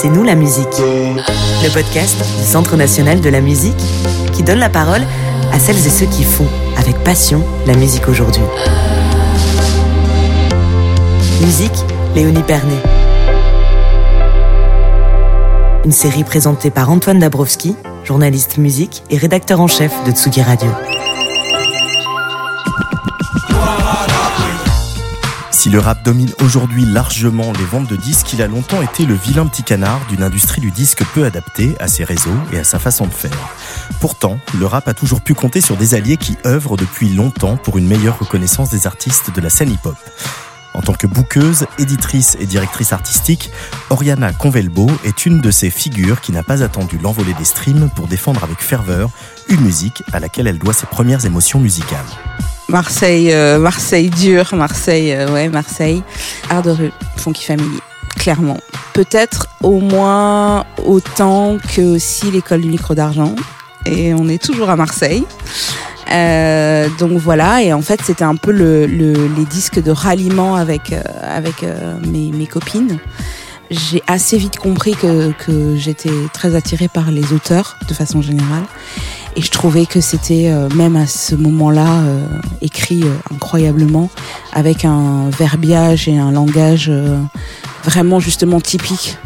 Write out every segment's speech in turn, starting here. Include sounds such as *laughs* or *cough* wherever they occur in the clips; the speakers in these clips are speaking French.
C'est nous la musique. Le podcast du Centre national de la musique qui donne la parole à celles et ceux qui font avec passion la musique aujourd'hui. Musique, Léonie Pernet. Une série présentée par Antoine Dabrowski, journaliste musique et rédacteur en chef de Tsugi Radio. Le rap domine aujourd'hui largement les ventes de disques, il a longtemps été le vilain petit canard d'une industrie du disque peu adaptée à ses réseaux et à sa façon de faire. Pourtant, le rap a toujours pu compter sur des alliés qui œuvrent depuis longtemps pour une meilleure reconnaissance des artistes de la scène hip-hop. En tant que bouqueuse, éditrice et directrice artistique, Oriana Convelbo est une de ces figures qui n'a pas attendu l'envolée des streams pour défendre avec ferveur une musique à laquelle elle doit ses premières émotions musicales. Marseille, euh, Marseille dur, Marseille, euh, ouais, Marseille. Art de rue, Funky Family, clairement. Peut-être au moins autant que aussi l'école du micro d'argent. Et on est toujours à Marseille. Euh, donc voilà, et en fait c'était un peu le, le, les disques de ralliement avec, euh, avec euh, mes, mes, copines. J'ai assez vite compris que, que j'étais très attirée par les auteurs de façon générale. Et je trouvais que c'était euh, même à ce moment-là euh, écrit euh, incroyablement avec un verbiage et un langage vraiment justement typique.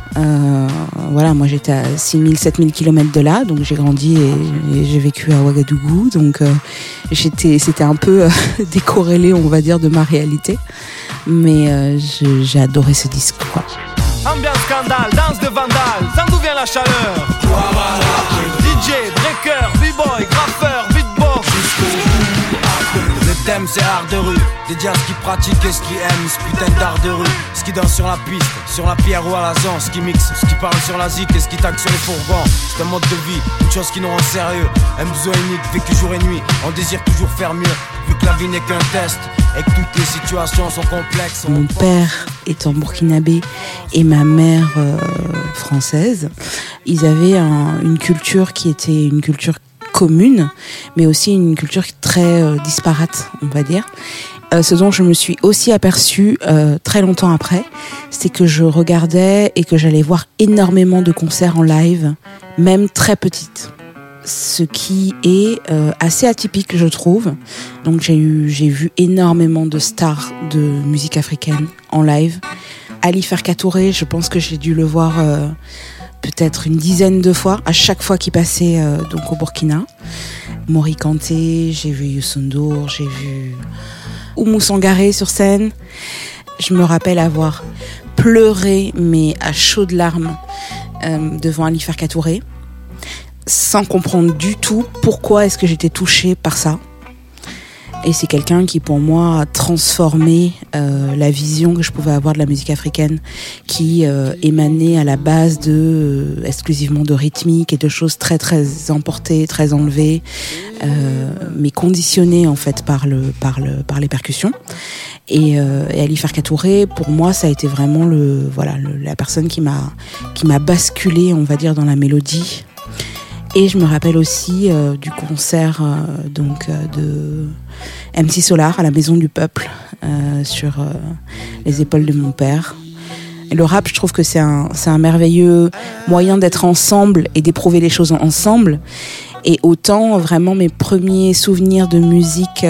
voilà, moi j'étais à 6000, 7000 km de là, donc j'ai grandi et, et j'ai vécu à Ouagadougou, donc j'étais, c'était un peu *laughs* décorrélé, on va dire, de ma réalité. Mais j'ai adoré ce disque, quoi. Ambiance scandale, danse de vandale, ça d'où vient la chaleur DJ, breaker, graffeur, beatbox. Le thème c'est art de rue, dédié à ce qui pratique et ce qui aime, ce putain d'art de rue. Ce qui danse sur la piste, sur la pierre ou à la zone, ce qui mixe, ce qui parle sur la zik et ce qui tague sur les fourgons. C'est un mode de vie, une chose qui nous rend sérieux, un besoin unique, vécu jour et nuit, on désire toujours faire mieux la vie n'est qu'un test et toutes les situations sont complexes. Mon père étant burkinabé et ma mère euh, française, ils avaient un, une culture qui était une culture commune, mais aussi une culture très euh, disparate, on va dire. Euh, ce dont je me suis aussi aperçue très longtemps après, c'est que je regardais et que j'allais voir énormément de concerts en live, même très petites ce qui est euh, assez atypique, je trouve. Donc j'ai eu, j'ai vu énormément de stars de musique africaine en live. Ali Ferkatouré, je pense que j'ai dû le voir euh, peut-être une dizaine de fois, à chaque fois qu'il passait euh, donc au Burkina. Mori Kanté, j'ai vu Youssou N'Dour, j'ai vu Oumou Sangaré sur scène. Je me rappelle avoir pleuré, mais à chaudes larmes, devant Ali Ferkatouré sans comprendre du tout pourquoi est-ce que j'étais touchée par ça. Et c'est quelqu'un qui, pour moi, a transformé euh, la vision que je pouvais avoir de la musique africaine, qui euh, émanait à la base de euh, exclusivement de rythmique et de choses très très emportées, très enlevées, euh, mais conditionnées en fait par le par le par les percussions. Et, euh, et Ali Farkatouré, pour moi, ça a été vraiment le voilà le, la personne qui m'a qui m'a basculé, on va dire, dans la mélodie et je me rappelle aussi euh, du concert euh, donc euh, de MC Solar à la Maison du Peuple sur les épaules de mon père. Le rap, je trouve que c'est un, un merveilleux moyen d'être ensemble et d'éprouver les choses ensemble. Et autant vraiment mes premiers souvenirs de musique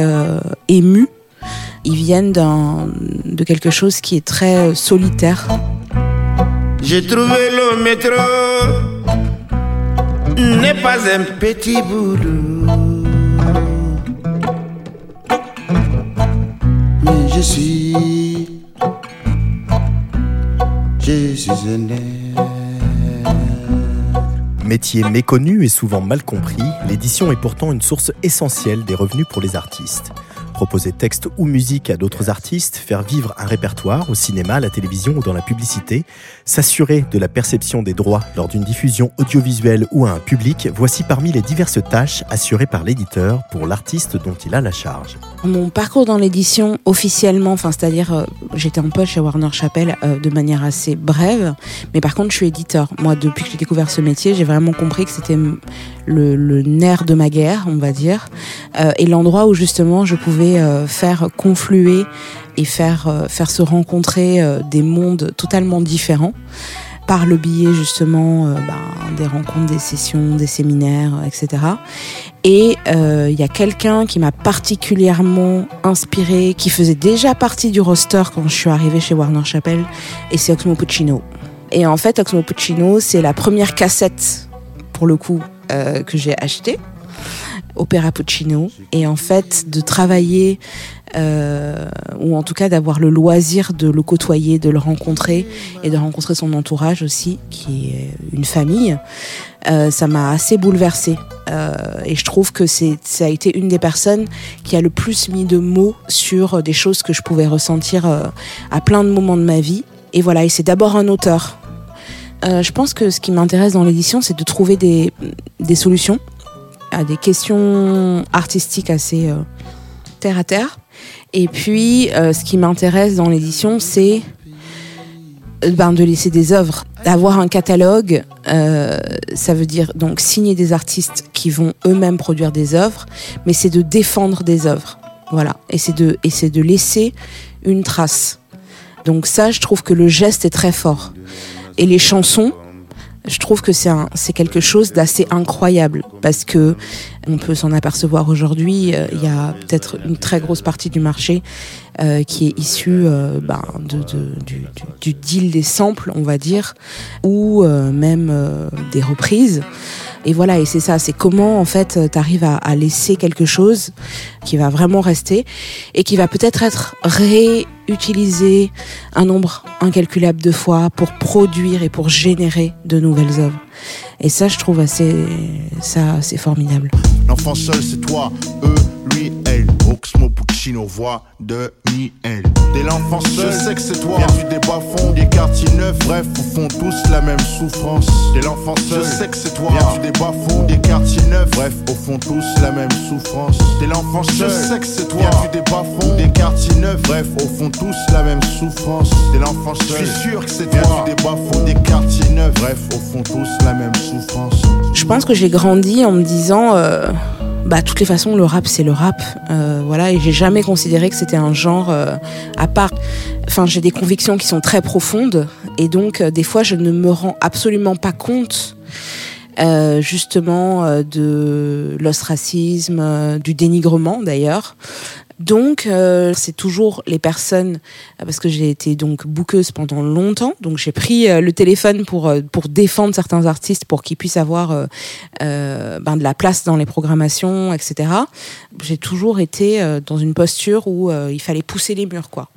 émue, ils viennent de quelque chose qui est très solitaire. J'ai trouvé le métro n'est pas un petit boulot. Mais je suis, je suis un Métier méconnu et souvent mal compris, l'édition est pourtant une source essentielle des revenus pour les artistes. Proposer texte ou musique à d'autres artistes, faire vivre un répertoire au cinéma, à la télévision ou dans la publicité, s'assurer de la perception des droits lors d'une diffusion audiovisuelle ou à un public, voici parmi les diverses tâches assurées par l'éditeur pour l'artiste dont il a la charge. Mon parcours dans l'édition officiellement, enfin c'est-à-dire euh, j'étais en poche chez Warner Chappell euh, de manière assez brève, mais par contre je suis éditeur. Moi depuis que j'ai découvert ce métier, j'ai vraiment compris que c'était le, nerf de ma guerre, on va dire, et l'endroit où justement je pouvais euh, faire confluer et faire, euh, faire se rencontrer euh, des mondes totalement différents. par le biais justement euh, ben, des rencontres, des sessions, des séminaires, etc. Et euh, il y a quelqu'un qui m'a particulièrement inspiré, qui faisait déjà partie du roster quand je suis arrivée chez Warner Chappell, et c'est Oxmo Puccino. Et en fait, Oxmo Puccino, c'est la première cassette, pour le coup, euh, que j'ai achetée. Opéra Puccino. Et en fait de travailler euh, ou en tout cas d'avoir le loisir de le côtoyer, de le rencontrer et de rencontrer son entourage aussi qui est une famille, euh, ça m'a assez bouleversée. Euh, et je trouve que c'est ça a été une des personnes qui a le plus mis de mots sur des choses que je pouvais ressentir à plein de moments de ma vie. Et voilà et c'est d'abord un auteur. Je pense que ce qui m'intéresse dans l'édition, c'est de trouver des, des solutions à des questions artistiques assez euh, terre à terre. Et puis, euh, ce qui m'intéresse dans l'édition, c'est euh, ben, de laisser des œuvres, d'avoir un catalogue. ça veut dire donc signer des artistes qui vont eux-mêmes produire des œuvres, mais c'est de défendre des œuvres. Voilà. Et c'est de, et c'est de laisser une trace. Donc ça, je trouve que le geste est très fort. Et les chansons, je trouve que c'est quelque chose d'assez incroyable parce que on peut s'en apercevoir aujourd'hui. euh, Il y a peut-être une très grosse partie du marché euh, qui est issue euh, ben, du, du- deal des samples, on va dire, ou même des reprises. Et voilà, et c'est ça, c'est comment en fait tu arrives à, à laisser quelque chose qui va vraiment rester et qui va peut-être être réutilisé un nombre incalculable de fois pour produire et pour générer de nouvelles œuvres. Et ça, je trouve assez, ça, formidable. L'enfant seul, c'est toi, eux, lui, elle. Oxmo Puccino, voix de Miel. Dès l'enfant seul, je sais que c'est toi. Viens du bas fond, des quartiers neufs. Bref, au fond, tous la même souffrance. Dès l'enfant seul, je sais que c'est toi. Viens du bas fond, des quartiers neufs. Bref, au fond, tous la même souffrance. Dès l'enfant seul, je sais que c'est toi. Viens du bas fond, des quartiers neufs. Bref, au fond, tous la même souffrance. Dès l'enfant seul, je suis sûr que c'est toi. Viens du bas fond, des quartiers neufs. Bref, au fond, tous la même souffrance. Je pense que j'ai grandi en me disant, euh, bah, toutes les façons, le rap, c'est le rap. Euh, voilà, et j'ai jamais considéré que c'était un genre euh, à part. Enfin, j'ai des convictions qui sont très profondes, et donc, euh, des fois, je ne me rends absolument pas compte. euh, justement euh, de l'ostracisme, euh, du dénigrement d'ailleurs. Donc euh, c'est toujours les personnes euh, parce que j'ai été donc bouqueuse pendant longtemps, donc j'ai pris euh, le téléphone pour euh, pour défendre certains artistes pour qu'ils puissent avoir euh, ben, de la place dans les programmations, etc. J'ai toujours été dans une posture où il fallait pousser les murs, quoi.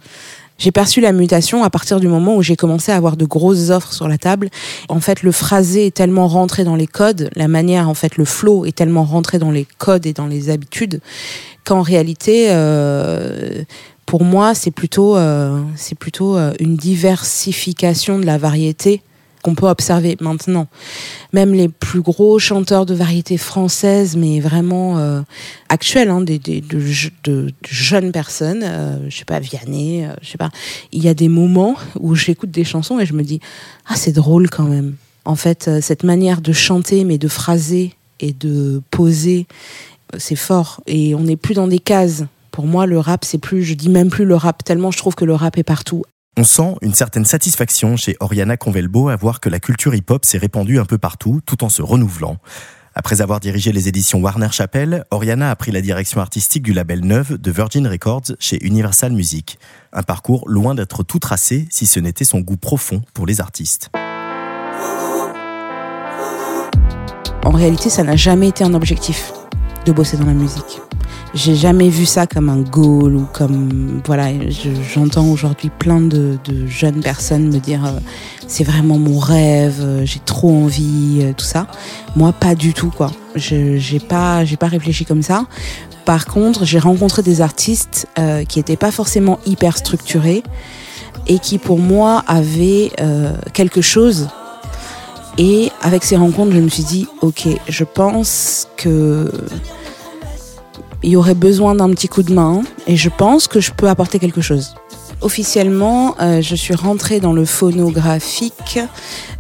J'ai perçu la mutation à partir du moment où j'ai commencé à avoir de grosses offres sur la table. En fait, le phrasé est tellement rentré dans les codes, la manière, en fait, le flow est tellement rentré dans les codes et dans les habitudes qu'en réalité, euh, pour moi, c'est plutôt, euh, c'est plutôt euh, une diversification de la variété qu'on peut observer maintenant. Même les plus gros chanteurs de variété française, mais vraiment euh, actuels, hein, des, de jeunes personnes, euh, je sais pas, Vianney, euh, je sais pas. Il y a des moments où j'écoute des chansons et je me dis, ah, c'est drôle quand même. En fait, euh, cette manière de chanter, mais de phraser et de poser, euh, c'est fort. Et on n'est plus dans des cases. Pour moi, le rap, c'est plus, je dis même plus le rap, tellement je trouve que le rap est partout. On sent une certaine satisfaction chez Oriana Convelbo à voir que la culture hip-hop s'est répandue un peu partout tout en se renouvelant. Après avoir dirigé les éditions Warner Chappell, Oriana a pris la direction artistique du label Neuve de Virgin Records chez Universal Music. Un parcours loin d'être tout tracé si ce n'était son goût profond pour les artistes. En réalité, ça n'a jamais été un objectif de bosser dans la musique. J'ai jamais vu ça comme un goal ou comme voilà. je- J'entends aujourd'hui plein de, jeunes personnes me dire euh, c'est vraiment mon rêve, euh, j'ai trop envie, euh, tout ça. Moi, pas du tout quoi. J'ai pas j'ai pas réfléchi comme ça. Par contre, j'ai rencontré des artistes qui étaient pas forcément hyper structurés et qui pour moi avaient quelque chose et avec ces rencontres, je me suis dit, ok, je pense que il y aurait besoin d'un petit coup de main et je pense que je peux apporter quelque chose. Officiellement, euh, je suis rentrée dans le phonographique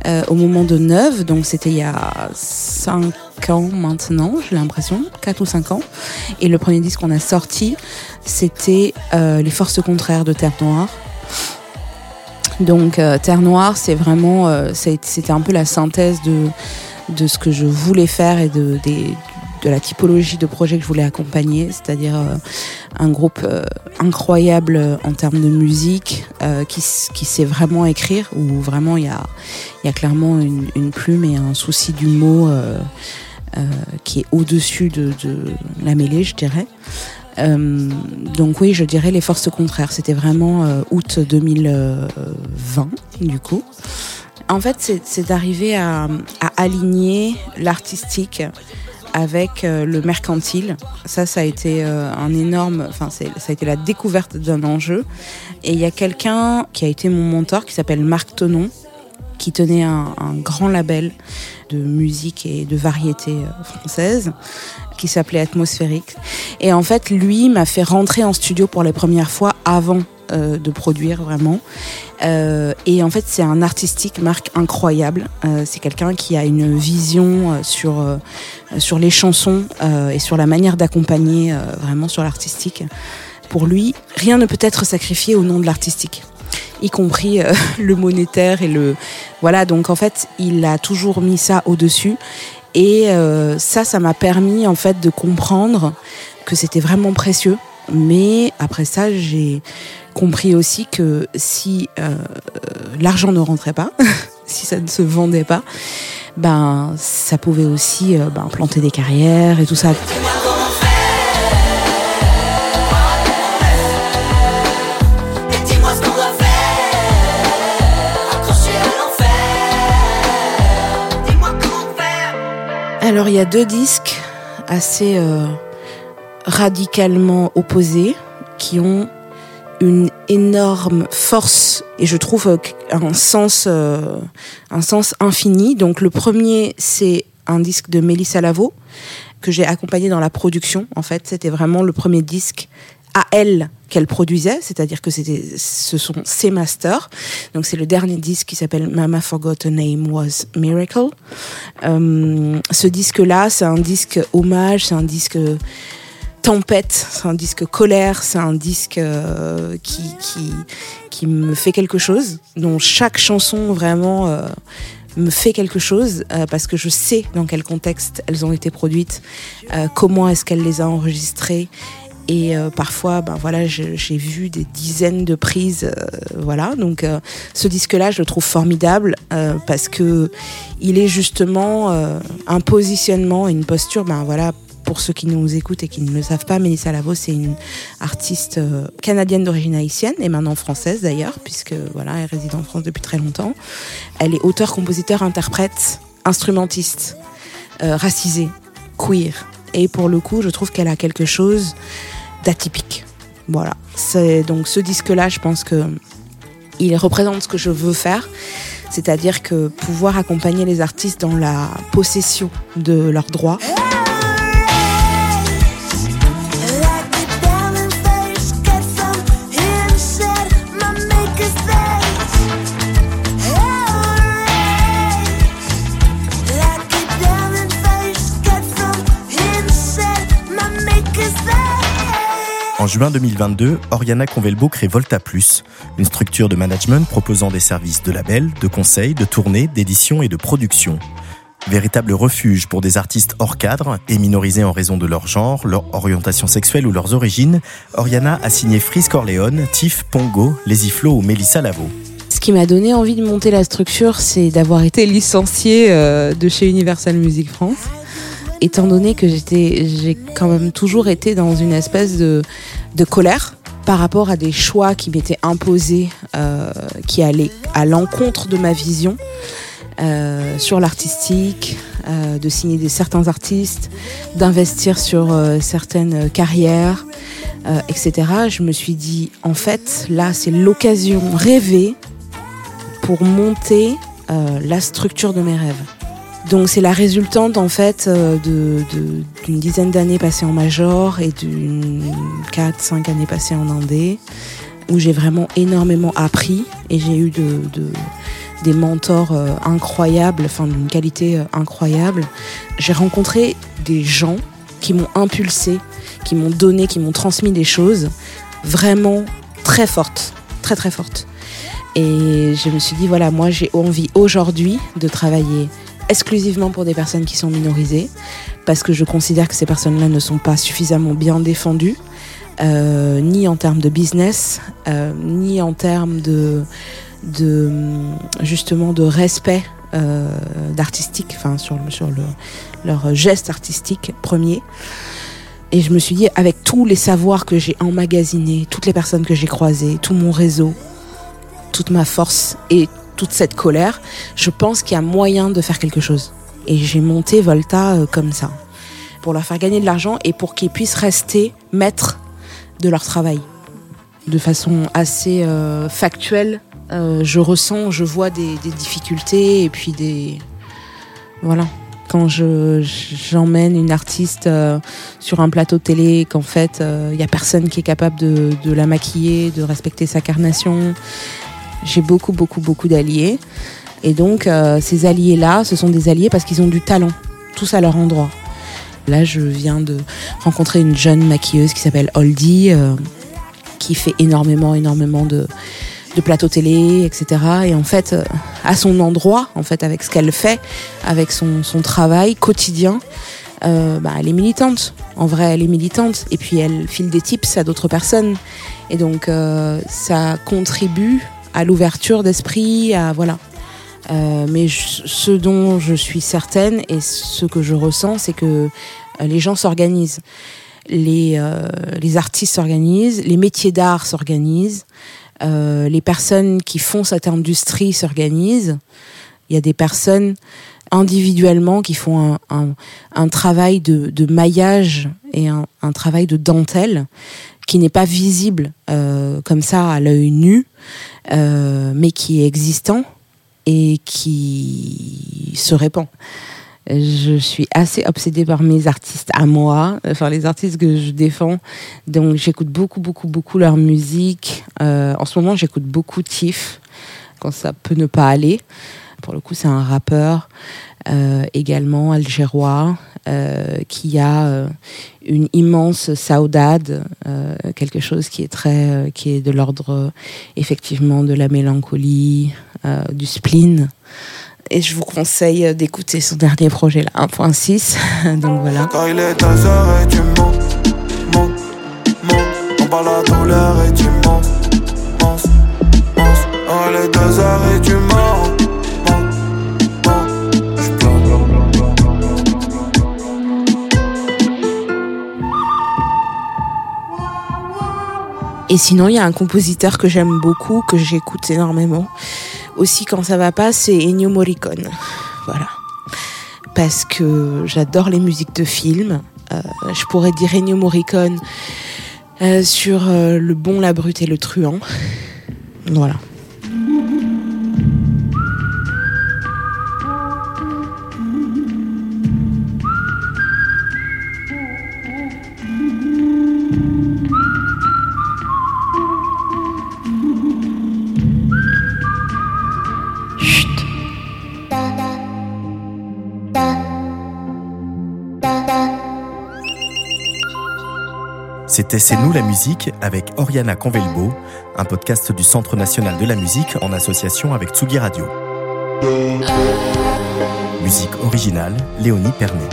euh, au moment de Neuve, donc c'était il y a 5 ans maintenant, j'ai l'impression, 4 ou 5 ans. Et le premier disque qu'on a sorti, c'était euh, Les Forces contraires de Terre Noire. Donc Terre Noire, c'est vraiment, c'était un peu la synthèse de de ce que je voulais faire et de, de la typologie de projet que je voulais accompagner, c'est-à-dire euh, un groupe euh, incroyable en termes de musique, euh, qui, qui, sait vraiment écrire, où vraiment il y a, y a clairement une, plume et un souci du mot qui est au-dessus de, de, la mêlée, je dirais. donc oui, je dirais les forces contraires. C'était vraiment août 2020, du coup. En fait, c'est d'arriver à, aligner l'artistique avec euh, le mercantile. Ça, ça a été euh, un énorme, enfin, ça a été la découverte d'un enjeu. Et il y a quelqu'un qui a été mon mentor, qui s'appelle Marc Tonon, qui tenait un, grand label de musique et de variété euh, française qui s'appelait Atmosphérique. Et en fait, lui m'a fait rentrer en studio pour les premières fois avant euh, de produire vraiment. Euh, et en fait, c'est un artistique, marque incroyable. Euh, c'est quelqu'un qui a une vision sur sur les chansons et sur la manière d'accompagner vraiment sur l'artistique. Pour lui, rien ne peut être sacrifié au nom de l'artistique y compris *laughs* le monétaire et le voilà donc en fait il a toujours mis ça au dessus et ça ça m'a permis en fait de comprendre que c'était vraiment précieux mais après ça j'ai compris aussi que si euh, l'argent ne rentrait pas, *laughs* si ça ne se vendait pas, ben ça pouvait aussi euh, ben, planter des carrières et tout ça. Alors il y a deux disques assez euh, radicalement opposés qui ont une énorme force et je trouve euh, un sens euh, un sens infini. Donc le premier c'est un disque de Mélissa Lavo que j'ai accompagné dans la production en fait, c'était vraiment le premier disque à elle qu'elle produisait, c'est-à-dire que c'était, ce sont ses masters. Donc c'est le dernier disque qui s'appelle Mama Forgot Name Was Miracle. Euh, ce disque-là, c'est un disque hommage, c'est un disque tempête, c'est un disque colère, c'est un disque euh, qui, qui, qui me fait quelque chose, dont chaque chanson vraiment euh, me fait quelque chose euh, parce que je sais dans quel contexte elles ont été produites, comment est-ce qu'elle les a enregistrées et parfois ben voilà j'ai vu des dizaines de prises voilà. Donc ce disque là je le trouve formidable parce que il est justement un positionnement une posture ben voilà pour ceux qui nous écoutent et qui ne le savent pas, Mélissa Lavo, c'est une artiste euh, canadienne d'origine haïtienne et maintenant française d'ailleurs, puisque voilà, elle réside en France depuis très longtemps. Elle est auteur, compositeur, interprète, instrumentiste, euh, racisée, queer. Et pour le coup, je trouve qu'elle a quelque chose d'atypique. Voilà. C'est donc ce disque-là, je pense que il représente ce que je veux faire. C'est-à-dire que pouvoir accompagner les artistes dans la possession de leurs droits. Juin 2022, Oriana Convelbo crée Volta Plus, une structure de management proposant des services de label, de conseil, de tournée, d'édition et de production. Véritable refuge pour des artistes hors cadre et minorisés en raison de leur genre, leur orientation sexuelle ou leurs origines, Oriana a signé Frisk Corleone, Tiff, Pongo, Lazy Flo ou Melissa Lavo. Ce qui m'a donné envie de monter la structure, c'est d'avoir été licenciée euh, de chez Universal Music France étant donné que j'étais, j'ai quand même toujours été dans une espèce de, colère par rapport à des choix qui m'étaient imposés, euh, qui allaient à l'encontre de ma vision euh, sur l'artistique, euh, de signer des certains artistes, d'investir sur certaines carrières, etc. Je me suis dit, en fait, là, c'est l'occasion rêvée pour monter la structure de mes rêves. Donc c'est la résultante en fait euh, d'une dizaine d'années passées en major et d'une 4-5 années passées en indé où j'ai vraiment énormément appris et j'ai eu de, de, des mentors euh, incroyables, enfin d'une qualité euh, incroyable. J'ai rencontré des gens qui m'ont impulsé, qui m'ont donné, qui m'ont transmis des choses vraiment très fortes, très très fortes. Et je me suis dit, voilà, moi j'ai envie aujourd'hui de travailler exclusivement pour des personnes qui sont minorisées, parce que je considère que ces personnes-là ne sont pas suffisamment bien défendues, euh, ni en termes de business, euh, ni en termes de, justement de respect euh, d'artistique, enfin sur, sur le, leur geste artistique premier. Et je me suis dit, avec tous les savoirs que j'ai emmagasinés, toutes les personnes que j'ai croisées, tout mon réseau, toute ma force et toute cette colère, je pense qu'il y a moyen de faire quelque chose. Et j'ai monté Volta euh, comme ça, pour leur faire gagner de l'argent et pour qu'ils puissent rester maîtres de leur travail. De façon assez euh, factuelle, euh, je ressens, je vois des, difficultés et puis des... Voilà. Quand je, j'emmène une artiste sur un plateau de télé, qu'en fait, il n'y a personne qui est capable de la maquiller, de respecter sa carnation, j'ai beaucoup, beaucoup, beaucoup d'alliés. Et donc, euh, ces alliés-là, ce sont des alliés parce qu'ils ont du talent, tous à leur endroit. Là, je viens de rencontrer une jeune maquilleuse qui s'appelle Oldie, euh, qui fait énormément, énormément de, de plateaux télé, etc. Et en fait, euh, à son endroit, en fait, avec ce qu'elle fait, avec son, son travail quotidien, bah, elle est militante. En vrai, elle est militante. Et puis, elle file des tips à d'autres personnes. Et donc, ça contribue à l'ouverture d'esprit, à voilà. Euh, mais ce dont je suis certaine et ce que je ressens, c'est que euh, les gens s'organisent, les, euh, les artistes s'organisent, les métiers d'art s'organisent, les personnes qui font cette industrie s'organisent. Il y a des personnes individuellement qui font un, un, travail de, de, maillage et un, un, travail de dentelle qui n'est pas visible euh, comme ça à l'œil nu, euh, mais qui est existant et qui se répand. Je suis assez obsédée par mes artistes à moi, enfin les artistes que je défends. Donc j'écoute beaucoup, beaucoup, beaucoup leur musique. Euh, en ce moment, j'écoute beaucoup Tiff, quand ça peut ne pas aller. Pour le coup, c'est un rappeur euh, également algérois euh, qui a euh, une immense saudade, quelque chose qui est très, qui est de l'ordre effectivement de la mélancolie, du spleen. Et je vous conseille d'écouter son dernier projet là, 1.6. *laughs* Donc voilà. Quand il est 2 heures et tu montes, montes, montes. On parle la douleur et tu montes, montes, montes. Quand il est 2 heures et tu montes. Et sinon, il y a un compositeur que j'aime beaucoup, que j'écoute énormément. Aussi, quand ça va pas, c'est Ennio Morricone. Voilà. Parce que j'adore les musiques de films. Euh, je pourrais dire Ennio Morricone euh, sur euh, Le Bon, la Brute et le Truand. Voilà. C'était C'est nous la musique avec Oriana Convelbo, un podcast du Centre national de la musique en association avec Tsugi Radio. Musique originale, Léonie Pernet.